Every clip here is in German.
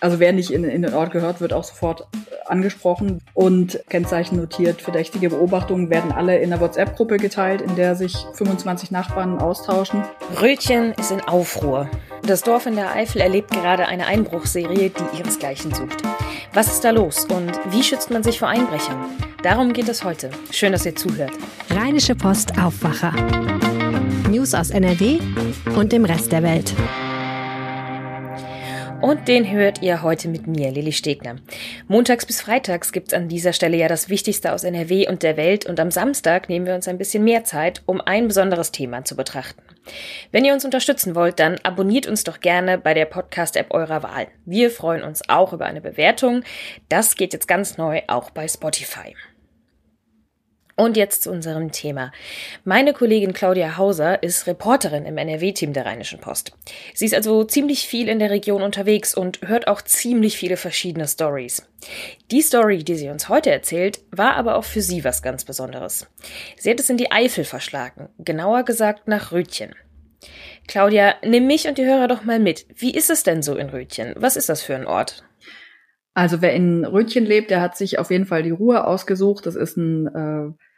Also wer nicht in, in den Ort gehört, wird auch sofort angesprochen und Kennzeichen notiert. Verdächtige Beobachtungen werden alle in der WhatsApp-Gruppe geteilt, in der sich 25 Nachbarn austauschen. Rötchen ist in Aufruhr. Das Dorf in der Eifel erlebt gerade eine Einbruchserie, die ihresgleichen sucht. Was ist da los und wie schützt man sich vor Einbrechern? Darum geht es heute. Schön, dass ihr zuhört. Rheinische Post Aufwacher. News aus NRW und dem Rest der Welt. Und den hört ihr heute mit mir, Lilly Stegner. Montags bis freitags gibt's an dieser Stelle ja das Wichtigste aus NRW und der Welt und am Samstag nehmen wir uns ein bisschen mehr Zeit, um ein besonderes Thema zu betrachten. Wenn ihr uns unterstützen wollt, dann abonniert uns doch gerne bei der Podcast-App eurer Wahl. Wir freuen uns auch über eine Bewertung. Das geht jetzt ganz neu auch bei Spotify. Und jetzt zu unserem Thema. Meine Kollegin Claudia Hauser ist Reporterin im NRW-Team der Rheinischen Post. Sie ist also ziemlich viel in der Region unterwegs und hört auch ziemlich viele verschiedene Stories. Die Story, die sie uns heute erzählt, war aber auch für sie was ganz Besonderes. Sie hat es in die Eifel verschlagen, genauer gesagt nach Rötchen. Claudia, nimm mich und die Hörer doch mal mit. Wie ist es denn so in Rötchen? Was ist das für ein Ort? Also wer in Rötchen lebt, der hat sich auf jeden Fall die Ruhe ausgesucht. Das ist ein äh,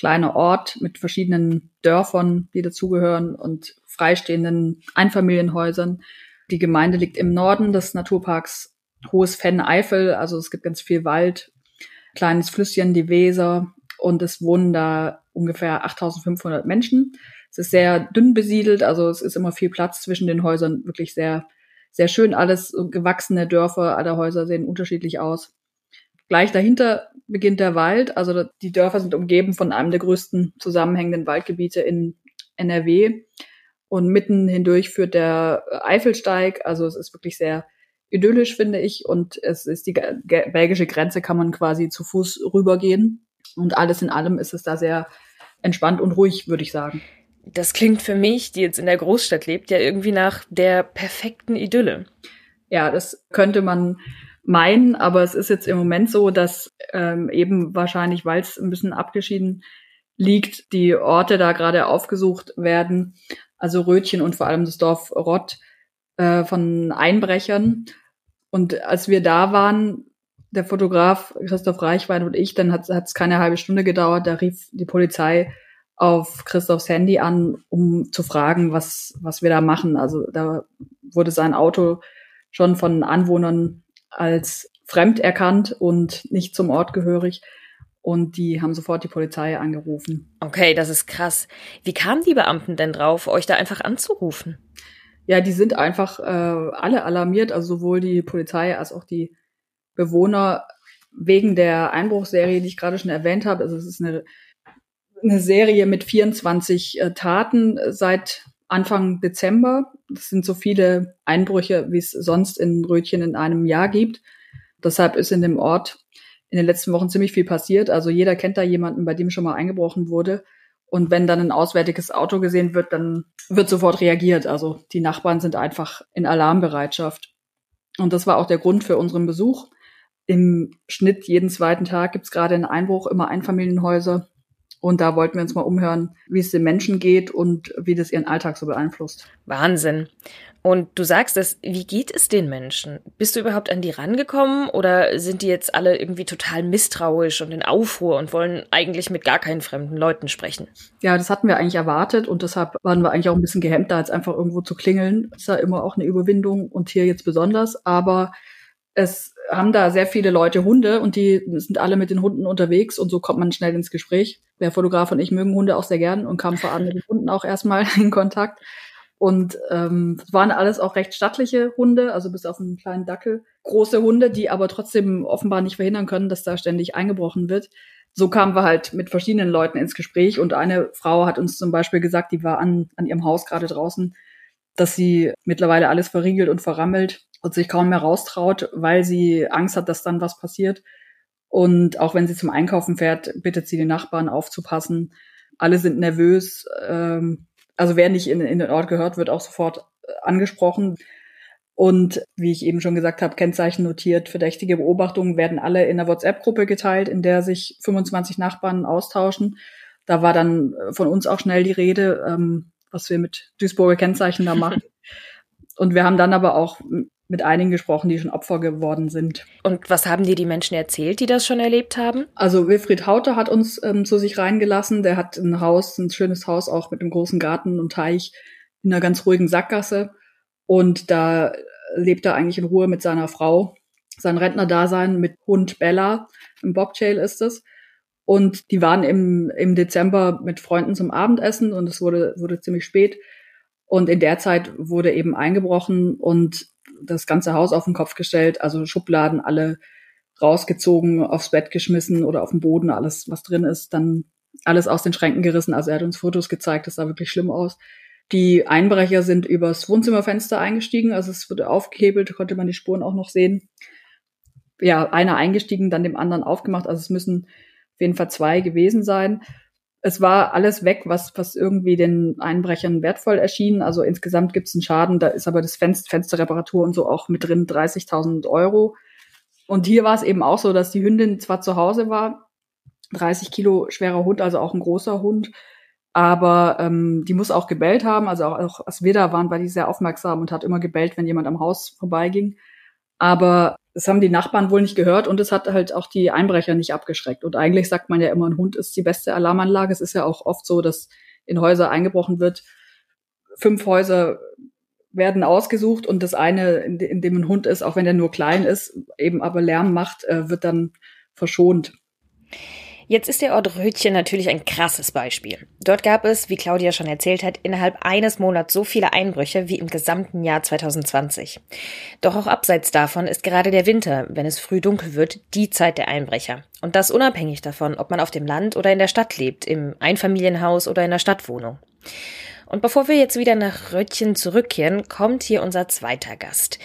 kleiner Ort mit verschiedenen Dörfern, die dazugehören und freistehenden Einfamilienhäusern. Die Gemeinde liegt im Norden des Naturparks Hohes Fenn-Eifel, also es gibt ganz viel Wald, kleines Flüsschen, die Weser und es wohnen da ungefähr 8500 Menschen. Es ist sehr dünn besiedelt, also es ist immer viel Platz zwischen den Häusern, wirklich sehr, sehr schön alles, gewachsene Dörfer, alle Häuser sehen unterschiedlich aus. Gleich dahinter beginnt der Wald. Also die Dörfer sind umgeben von einem der größten zusammenhängenden Waldgebiete in NRW. Und mitten hindurch führt der Eifelsteig. Also es ist wirklich sehr idyllisch, finde ich. Und es ist die belgische Grenze, kann man quasi zu Fuß rübergehen. Und alles in allem ist es da sehr entspannt und ruhig, würde ich sagen. Das klingt für mich, die jetzt in der Großstadt lebt, ja irgendwie nach der perfekten Idylle. Ja, das könnte man meinen, aber es ist jetzt im Moment so, dass ähm, eben wahrscheinlich, weil es ein bisschen abgeschieden liegt, die Orte da gerade aufgesucht werden, also Rötchen und vor allem das Dorf Rott äh, von Einbrechern. Und als wir da waren, der Fotograf Christoph Reichwein und ich, dann hat es keine halbe Stunde gedauert, da rief die Polizei auf Christophs Handy an, um zu fragen, was, was wir da machen. Also da wurde sein Auto schon von Anwohnern als fremd erkannt und nicht zum Ort gehörig. Und die haben sofort die Polizei angerufen. Okay, das ist krass. Wie kamen die Beamten denn drauf, euch da einfach anzurufen? Ja, die sind einfach äh, alle alarmiert, also sowohl die Polizei als auch die Bewohner wegen der Einbruchserie, die ich gerade schon erwähnt habe. Also es ist eine, eine Serie mit 24 äh, Taten seit Anfang Dezember. Das sind so viele Einbrüche, wie es sonst in Rötchen in einem Jahr gibt. Deshalb ist in dem Ort in den letzten Wochen ziemlich viel passiert. Also jeder kennt da jemanden, bei dem schon mal eingebrochen wurde. Und wenn dann ein auswärtiges Auto gesehen wird, dann wird sofort reagiert. Also die Nachbarn sind einfach in Alarmbereitschaft. Und das war auch der Grund für unseren Besuch. Im Schnitt jeden zweiten Tag gibt es gerade einen Einbruch, immer Einfamilienhäuser. Und da wollten wir uns mal umhören, wie es den Menschen geht und wie das ihren Alltag so beeinflusst. Wahnsinn. Und du sagst es, wie geht es den Menschen? Bist du überhaupt an die rangekommen oder sind die jetzt alle irgendwie total misstrauisch und in Aufruhr und wollen eigentlich mit gar keinen fremden Leuten sprechen? Ja, das hatten wir eigentlich erwartet und deshalb waren wir eigentlich auch ein bisschen gehemmt, da jetzt einfach irgendwo zu klingeln. Ist ja immer auch eine Überwindung und hier jetzt besonders. Aber es haben da sehr viele Leute Hunde und die sind alle mit den Hunden unterwegs und so kommt man schnell ins Gespräch. Der Fotograf und ich mögen Hunde auch sehr gern und kamen vor allem mit den Hunden auch erstmal in Kontakt. Und ähm, waren alles auch recht stattliche Hunde, also bis auf einen kleinen Dackel. Große Hunde, die aber trotzdem offenbar nicht verhindern können, dass da ständig eingebrochen wird. So kamen wir halt mit verschiedenen Leuten ins Gespräch und eine Frau hat uns zum Beispiel gesagt, die war an, an ihrem Haus gerade draußen, dass sie mittlerweile alles verriegelt und verrammelt und sich kaum mehr raustraut, weil sie Angst hat, dass dann was passiert. Und auch wenn sie zum Einkaufen fährt, bittet sie den Nachbarn aufzupassen. Alle sind nervös. Ähm, also wer nicht in, in den Ort gehört, wird auch sofort äh, angesprochen. Und wie ich eben schon gesagt habe, Kennzeichen notiert, verdächtige Beobachtungen werden alle in der WhatsApp-Gruppe geteilt, in der sich 25 Nachbarn austauschen. Da war dann äh, von uns auch schnell die Rede, ähm, was wir mit Duisburger Kennzeichen da machen. Und wir haben dann aber auch mit einigen gesprochen, die schon Opfer geworden sind. Und was haben dir die Menschen erzählt, die das schon erlebt haben? Also Wilfried Hauter hat uns ähm, zu sich reingelassen. Der hat ein Haus, ein schönes Haus auch mit einem großen Garten und Teich in einer ganz ruhigen Sackgasse. Und da lebt er eigentlich in Ruhe mit seiner Frau. Sein Rentnerdasein mit Hund Bella. Im Bobtail ist es. Und die waren im, im Dezember mit Freunden zum Abendessen und es wurde, wurde ziemlich spät. Und in der Zeit wurde eben eingebrochen und das ganze Haus auf den Kopf gestellt, also Schubladen alle rausgezogen, aufs Bett geschmissen oder auf den Boden, alles, was drin ist, dann alles aus den Schränken gerissen. Also er hat uns Fotos gezeigt, das sah wirklich schlimm aus. Die Einbrecher sind übers Wohnzimmerfenster eingestiegen, also es wurde aufgehebelt, konnte man die Spuren auch noch sehen. Ja, einer eingestiegen, dann dem anderen aufgemacht, also es müssen auf jeden Fall zwei gewesen sein es war alles weg, was, was irgendwie den Einbrechern wertvoll erschien. Also insgesamt gibt es einen Schaden, da ist aber das Fenster, Fensterreparatur und so auch mit drin 30.000 Euro. Und hier war es eben auch so, dass die Hündin zwar zu Hause war, 30 Kilo schwerer Hund, also auch ein großer Hund, aber ähm, die muss auch gebellt haben. Also auch, auch als wir da waren, war die sehr aufmerksam und hat immer gebellt, wenn jemand am Haus vorbeiging. Aber das haben die Nachbarn wohl nicht gehört und es hat halt auch die Einbrecher nicht abgeschreckt. Und eigentlich sagt man ja immer, ein Hund ist die beste Alarmanlage. Es ist ja auch oft so, dass in Häuser eingebrochen wird. Fünf Häuser werden ausgesucht und das eine, in, dem ein Hund ist, auch wenn der nur klein ist, eben aber Lärm macht, äh, wird dann verschont. Jetzt ist der Ort Rötchen natürlich ein krasses Beispiel. Dort gab es, wie Claudia schon erzählt hat, innerhalb eines Monats so viele Einbrüche wie im gesamten Jahr 2020. Doch auch abseits davon ist gerade der Winter, wenn es früh dunkel wird, die Zeit der Einbrecher. Und das unabhängig davon, ob man auf dem Land oder in der Stadt lebt, im Einfamilienhaus oder in der Stadtwohnung. Und bevor wir jetzt wieder nach Röttchen zurückkehren, kommt hier unser zweiter Gast.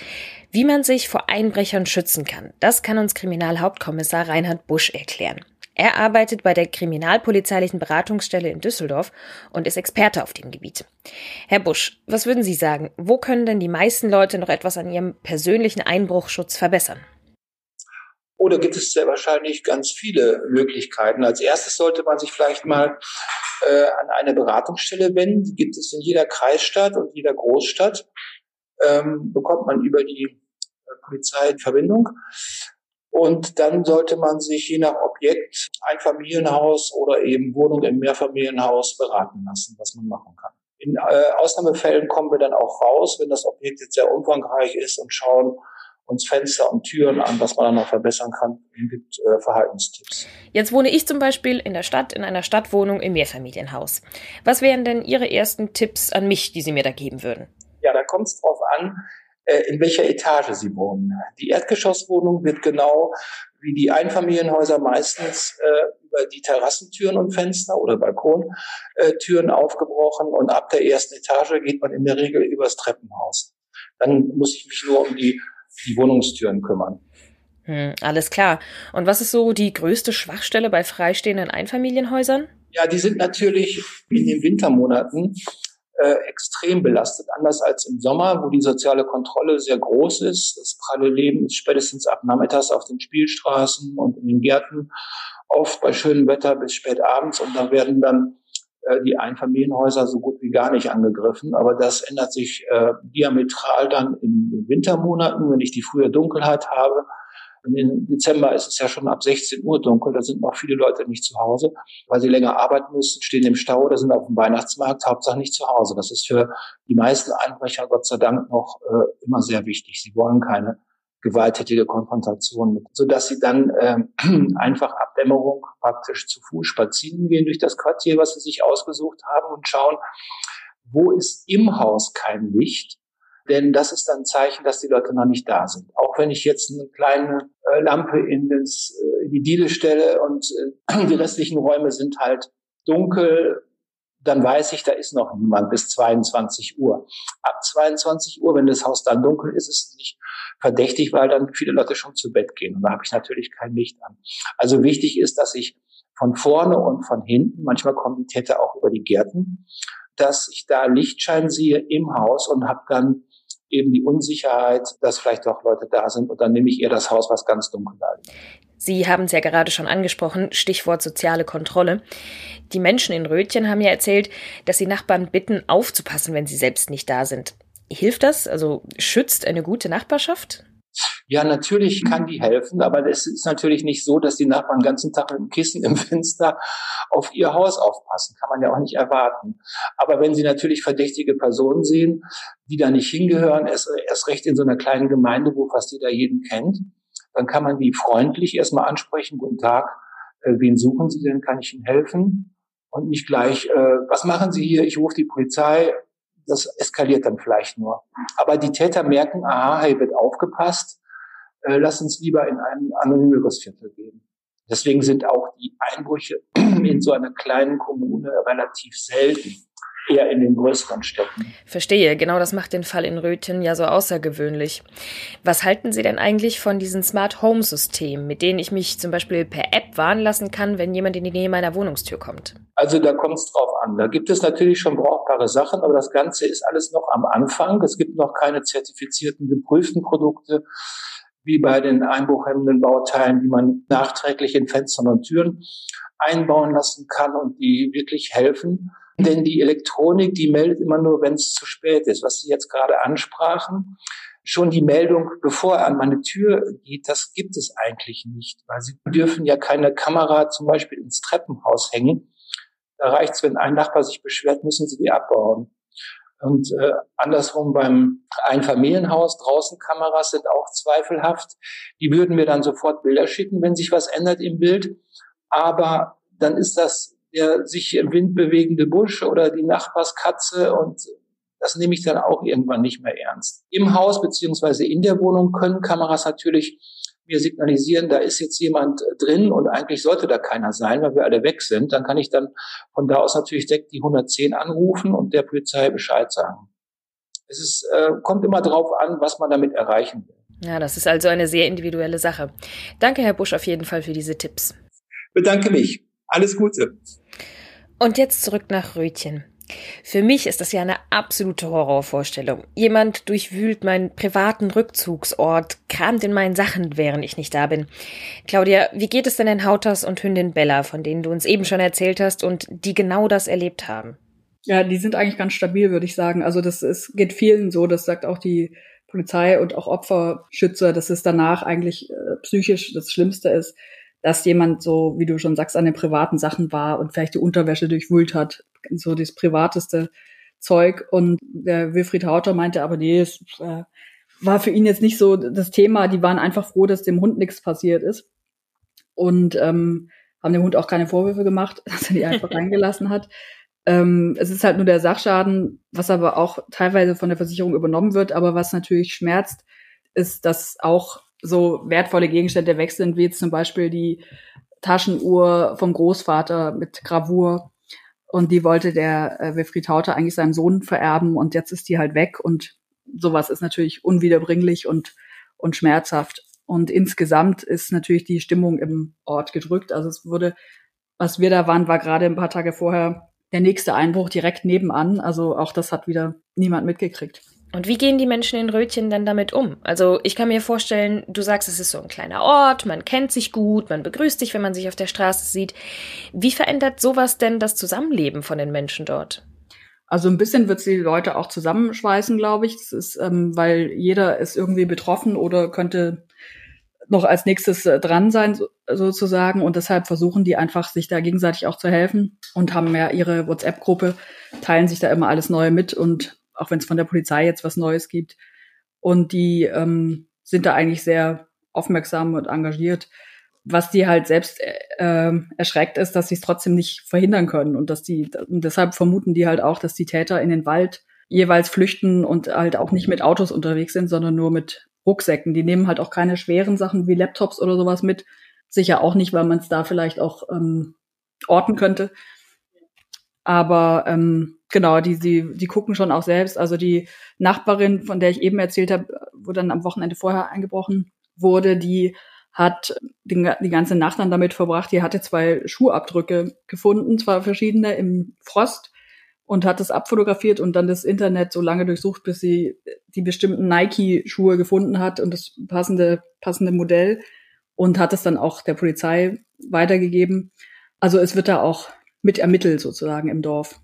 Wie man sich vor Einbrechern schützen kann, das kann uns Kriminalhauptkommissar Reinhard Busch erklären. Er arbeitet bei der Kriminalpolizeilichen Beratungsstelle in Düsseldorf und ist Experte auf dem Gebiet. Herr Busch, was würden Sie sagen? Wo können denn die meisten Leute noch etwas an ihrem persönlichen Einbruchschutz verbessern? Oder gibt es sehr wahrscheinlich ganz viele Möglichkeiten. Als erstes sollte man sich vielleicht mal äh, an eine Beratungsstelle wenden. Die gibt es in jeder Kreisstadt und jeder Großstadt. Ähm, bekommt man über die äh, Polizei Verbindung. Und dann sollte man sich je nach Objekt ein Familienhaus oder eben Wohnung im Mehrfamilienhaus beraten lassen, was man machen kann. In äh, Ausnahmefällen kommen wir dann auch raus, wenn das Objekt jetzt sehr umfangreich ist und schauen uns Fenster und Türen an, was man dann noch verbessern kann. Es gibt äh, Verhaltenstipps. Jetzt wohne ich zum Beispiel in der Stadt, in einer Stadtwohnung im Mehrfamilienhaus. Was wären denn Ihre ersten Tipps an mich, die Sie mir da geben würden? Ja, da kommt es drauf an, in welcher Etage sie wohnen. Die Erdgeschosswohnung wird genau wie die Einfamilienhäuser meistens äh, über die Terrassentüren und Fenster oder Balkontüren äh, aufgebrochen und ab der ersten Etage geht man in der Regel übers Treppenhaus. Dann muss ich mich nur um die, die Wohnungstüren kümmern. Hm, alles klar. Und was ist so die größte Schwachstelle bei freistehenden Einfamilienhäusern? Ja, die sind natürlich in den Wintermonaten äh, extrem belastet, anders als im Sommer, wo die soziale Kontrolle sehr groß ist. Das pralle Leben ist spätestens ab nachmittags auf den Spielstraßen und in den Gärten, oft bei schönem Wetter bis spät abends und da werden dann äh, die Einfamilienhäuser so gut wie gar nicht angegriffen. Aber das ändert sich äh, diametral dann in den Wintermonaten, wenn ich die frühe Dunkelheit habe im Dezember ist es ja schon ab 16 Uhr dunkel, da sind noch viele Leute nicht zu Hause, weil sie länger arbeiten müssen, stehen im Stau oder sind auf dem Weihnachtsmarkt, Hauptsache nicht zu Hause. Das ist für die meisten Einbrecher Gott sei Dank noch äh, immer sehr wichtig. Sie wollen keine gewalttätige Konfrontation mit, sodass sie dann äh, einfach ab Dämmerung praktisch zu Fuß spazieren gehen durch das Quartier, was sie sich ausgesucht haben und schauen, wo ist im Haus kein Licht, denn das ist ein Zeichen, dass die Leute noch nicht da sind. Auch wenn ich jetzt eine kleine äh, Lampe in, das, äh, in die Diele stelle und äh, die restlichen Räume sind halt dunkel, dann weiß ich, da ist noch niemand bis 22 Uhr. Ab 22 Uhr, wenn das Haus dann dunkel ist, ist es nicht verdächtig, weil dann viele Leute schon zu Bett gehen. Und da habe ich natürlich kein Licht an. Also wichtig ist, dass ich von vorne und von hinten, manchmal kommen die Täter auch über die Gärten, dass ich da Lichtschein sehe im Haus und habe dann eben die Unsicherheit, dass vielleicht doch Leute da sind und dann nehme ich eher das Haus, was ganz dunkel da liegt. Sie haben es ja gerade schon angesprochen, Stichwort soziale Kontrolle. Die Menschen in Rötchen haben ja erzählt, dass sie Nachbarn bitten, aufzupassen, wenn sie selbst nicht da sind. Hilft das? Also schützt eine gute Nachbarschaft? Ja, natürlich kann die helfen, aber es ist natürlich nicht so, dass die Nachbarn den ganzen Tag mit dem Kissen im Fenster auf ihr Haus aufpassen. Kann man ja auch nicht erwarten. Aber wenn sie natürlich verdächtige Personen sehen, die da nicht hingehören, erst, erst recht in so einer kleinen Gemeinde, wo fast jeder jeden kennt, dann kann man die freundlich erstmal ansprechen. Guten Tag, äh, wen suchen Sie denn? Kann ich Ihnen helfen? Und nicht gleich, äh, was machen Sie hier? Ich rufe die Polizei das eskaliert dann vielleicht nur. Aber die Täter merken, aha, hier wird aufgepasst, äh, lass uns lieber in ein anonymeres Viertel gehen. Deswegen sind auch die Einbrüche in so einer kleinen Kommune relativ selten eher in den größeren Städten. Verstehe, genau das macht den Fall in Röthen ja so außergewöhnlich. Was halten Sie denn eigentlich von diesen Smart Home Systemen, mit denen ich mich zum Beispiel per App warnen lassen kann, wenn jemand in die Nähe meiner Wohnungstür kommt? Also da kommt es drauf an. Da gibt es natürlich schon brauchbare Sachen, aber das Ganze ist alles noch am Anfang. Es gibt noch keine zertifizierten, geprüften Produkte wie bei den einbruchhemmenden Bauteilen, die man nachträglich in Fenstern und Türen einbauen lassen kann und die wirklich helfen. Denn die Elektronik, die meldet immer nur, wenn es zu spät ist. Was Sie jetzt gerade ansprachen, schon die Meldung, bevor er an meine Tür geht, das gibt es eigentlich nicht, weil Sie dürfen ja keine Kamera zum Beispiel ins Treppenhaus hängen. Da reicht's, wenn ein Nachbar sich beschwert, müssen Sie die abbauen. Und äh, andersrum beim Einfamilienhaus, draußen Kameras sind auch zweifelhaft. Die würden mir dann sofort Bilder schicken, wenn sich was ändert im Bild. Aber dann ist das der sich im Wind bewegende Busch oder die Nachbarskatze und das nehme ich dann auch irgendwann nicht mehr ernst. Im Haus beziehungsweise in der Wohnung können Kameras natürlich mir signalisieren, da ist jetzt jemand drin und eigentlich sollte da keiner sein, weil wir alle weg sind. Dann kann ich dann von da aus natürlich direkt die 110 anrufen und der Polizei Bescheid sagen. Es ist, äh, kommt immer drauf an, was man damit erreichen will. Ja, das ist also eine sehr individuelle Sache. Danke, Herr Busch, auf jeden Fall für diese Tipps. Bedanke mich. Alles Gute. Und jetzt zurück nach Rötchen. Für mich ist das ja eine absolute Horrorvorstellung. Jemand durchwühlt meinen privaten Rückzugsort, kramt in meinen Sachen, während ich nicht da bin. Claudia, wie geht es denn den Hauters und Hündin Bella, von denen du uns eben schon erzählt hast und die genau das erlebt haben? Ja, die sind eigentlich ganz stabil, würde ich sagen. Also das ist, geht vielen so, das sagt auch die Polizei und auch Opferschützer, dass es danach eigentlich äh, psychisch das Schlimmste ist dass jemand so, wie du schon sagst, an den privaten Sachen war und vielleicht die Unterwäsche durchwühlt hat, so das privateste Zeug. Und der Wilfried Hauter meinte aber, nee, es äh, war für ihn jetzt nicht so das Thema. Die waren einfach froh, dass dem Hund nichts passiert ist. Und ähm, haben dem Hund auch keine Vorwürfe gemacht, dass er die einfach reingelassen hat. Ähm, es ist halt nur der Sachschaden, was aber auch teilweise von der Versicherung übernommen wird, aber was natürlich schmerzt, ist, dass auch so wertvolle Gegenstände weg sind, wie jetzt zum Beispiel die Taschenuhr vom Großvater mit Gravur. Und die wollte der äh, Wilfried Hauter eigentlich seinem Sohn vererben und jetzt ist die halt weg und sowas ist natürlich unwiederbringlich und, und schmerzhaft. Und insgesamt ist natürlich die Stimmung im Ort gedrückt. Also es wurde, was wir da waren, war gerade ein paar Tage vorher der nächste Einbruch direkt nebenan. Also auch das hat wieder niemand mitgekriegt. Und wie gehen die Menschen in Rötchen dann damit um? Also ich kann mir vorstellen, du sagst, es ist so ein kleiner Ort, man kennt sich gut, man begrüßt sich, wenn man sich auf der Straße sieht. Wie verändert sowas denn das Zusammenleben von den Menschen dort? Also ein bisschen wird es die Leute auch zusammenschweißen, glaube ich. Das ist, ähm, weil jeder ist irgendwie betroffen oder könnte noch als nächstes äh, dran sein, so, sozusagen. Und deshalb versuchen die einfach, sich da gegenseitig auch zu helfen und haben ja ihre WhatsApp-Gruppe, teilen sich da immer alles Neue mit und auch wenn es von der Polizei jetzt was Neues gibt. Und die ähm, sind da eigentlich sehr aufmerksam und engagiert. Was die halt selbst äh, erschreckt ist, dass sie es trotzdem nicht verhindern können und dass die und deshalb vermuten die halt auch, dass die Täter in den Wald jeweils flüchten und halt auch nicht mit Autos unterwegs sind, sondern nur mit Rucksäcken. Die nehmen halt auch keine schweren Sachen wie Laptops oder sowas mit. Sicher auch nicht, weil man es da vielleicht auch ähm, orten könnte. Aber ähm, genau, die, die, die gucken schon auch selbst. Also die Nachbarin, von der ich eben erzählt habe, wo dann am Wochenende vorher eingebrochen wurde, die hat den, die ganze Nacht dann damit verbracht. Die hatte zwei Schuhabdrücke gefunden, zwei verschiedene im Frost und hat das abfotografiert und dann das Internet so lange durchsucht, bis sie die bestimmten Nike-Schuhe gefunden hat und das passende, passende Modell und hat es dann auch der Polizei weitergegeben. Also es wird da auch mit ermittelt sozusagen im Dorf.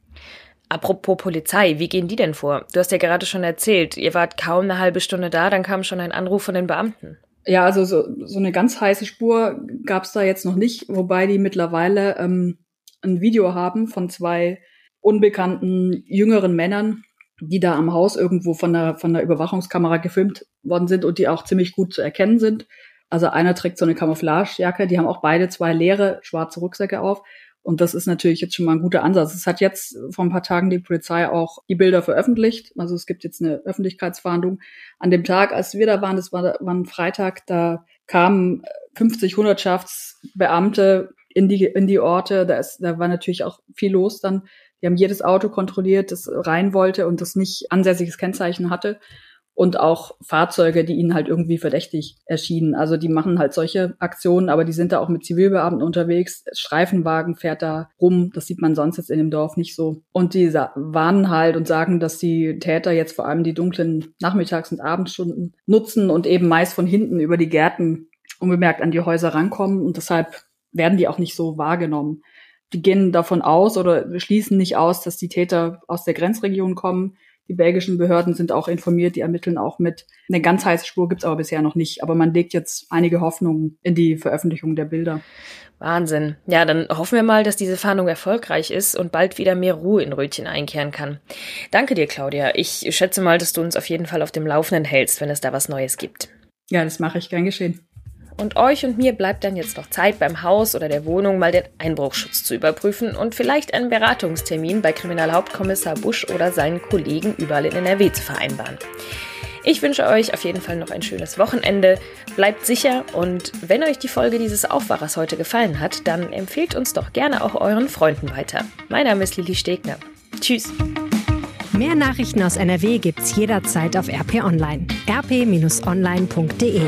Apropos Polizei, wie gehen die denn vor? Du hast ja gerade schon erzählt, ihr wart kaum eine halbe Stunde da, dann kam schon ein Anruf von den Beamten. Ja, also so, so eine ganz heiße Spur gab es da jetzt noch nicht, wobei die mittlerweile ähm, ein Video haben von zwei unbekannten jüngeren Männern, die da am Haus irgendwo von der, von der Überwachungskamera gefilmt worden sind und die auch ziemlich gut zu erkennen sind. Also einer trägt so eine Camouflagejacke, die haben auch beide zwei leere schwarze Rucksäcke auf. Und das ist natürlich jetzt schon mal ein guter Ansatz. Es hat jetzt vor ein paar Tagen die Polizei auch die Bilder veröffentlicht. Also es gibt jetzt eine Öffentlichkeitsverhandlung. An dem Tag, als wir da waren, das war, war ein Freitag, da kamen 50 Hundertschaftsbeamte in die, in die Orte. Da, ist, da war natürlich auch viel los dann. Die haben jedes Auto kontrolliert, das rein wollte und das nicht ansässiges Kennzeichen hatte. Und auch Fahrzeuge, die ihnen halt irgendwie verdächtig erschienen. Also die machen halt solche Aktionen, aber die sind da auch mit Zivilbeamten unterwegs. Streifenwagen fährt da rum. Das sieht man sonst jetzt in dem Dorf nicht so. Und die warnen halt und sagen, dass die Täter jetzt vor allem die dunklen Nachmittags- und Abendstunden nutzen und eben meist von hinten über die Gärten unbemerkt an die Häuser rankommen. Und deshalb werden die auch nicht so wahrgenommen. Die gehen davon aus oder schließen nicht aus, dass die Täter aus der Grenzregion kommen. Die belgischen Behörden sind auch informiert, die ermitteln auch mit. Eine ganz heiße Spur gibt's aber bisher noch nicht. Aber man legt jetzt einige Hoffnungen in die Veröffentlichung der Bilder. Wahnsinn. Ja, dann hoffen wir mal, dass diese Fahndung erfolgreich ist und bald wieder mehr Ruhe in Rötchen einkehren kann. Danke dir, Claudia. Ich schätze mal, dass du uns auf jeden Fall auf dem Laufenden hältst, wenn es da was Neues gibt. Ja, das mache ich gern geschehen. Und euch und mir bleibt dann jetzt noch Zeit, beim Haus oder der Wohnung mal den Einbruchschutz zu überprüfen und vielleicht einen Beratungstermin bei Kriminalhauptkommissar Busch oder seinen Kollegen überall in NRW zu vereinbaren. Ich wünsche euch auf jeden Fall noch ein schönes Wochenende. Bleibt sicher und wenn euch die Folge dieses Aufwachers heute gefallen hat, dann empfehlt uns doch gerne auch euren Freunden weiter. Mein Name ist Lili Stegner. Tschüss. Mehr Nachrichten aus NRW gibt's jederzeit auf RP Online. rp-online.de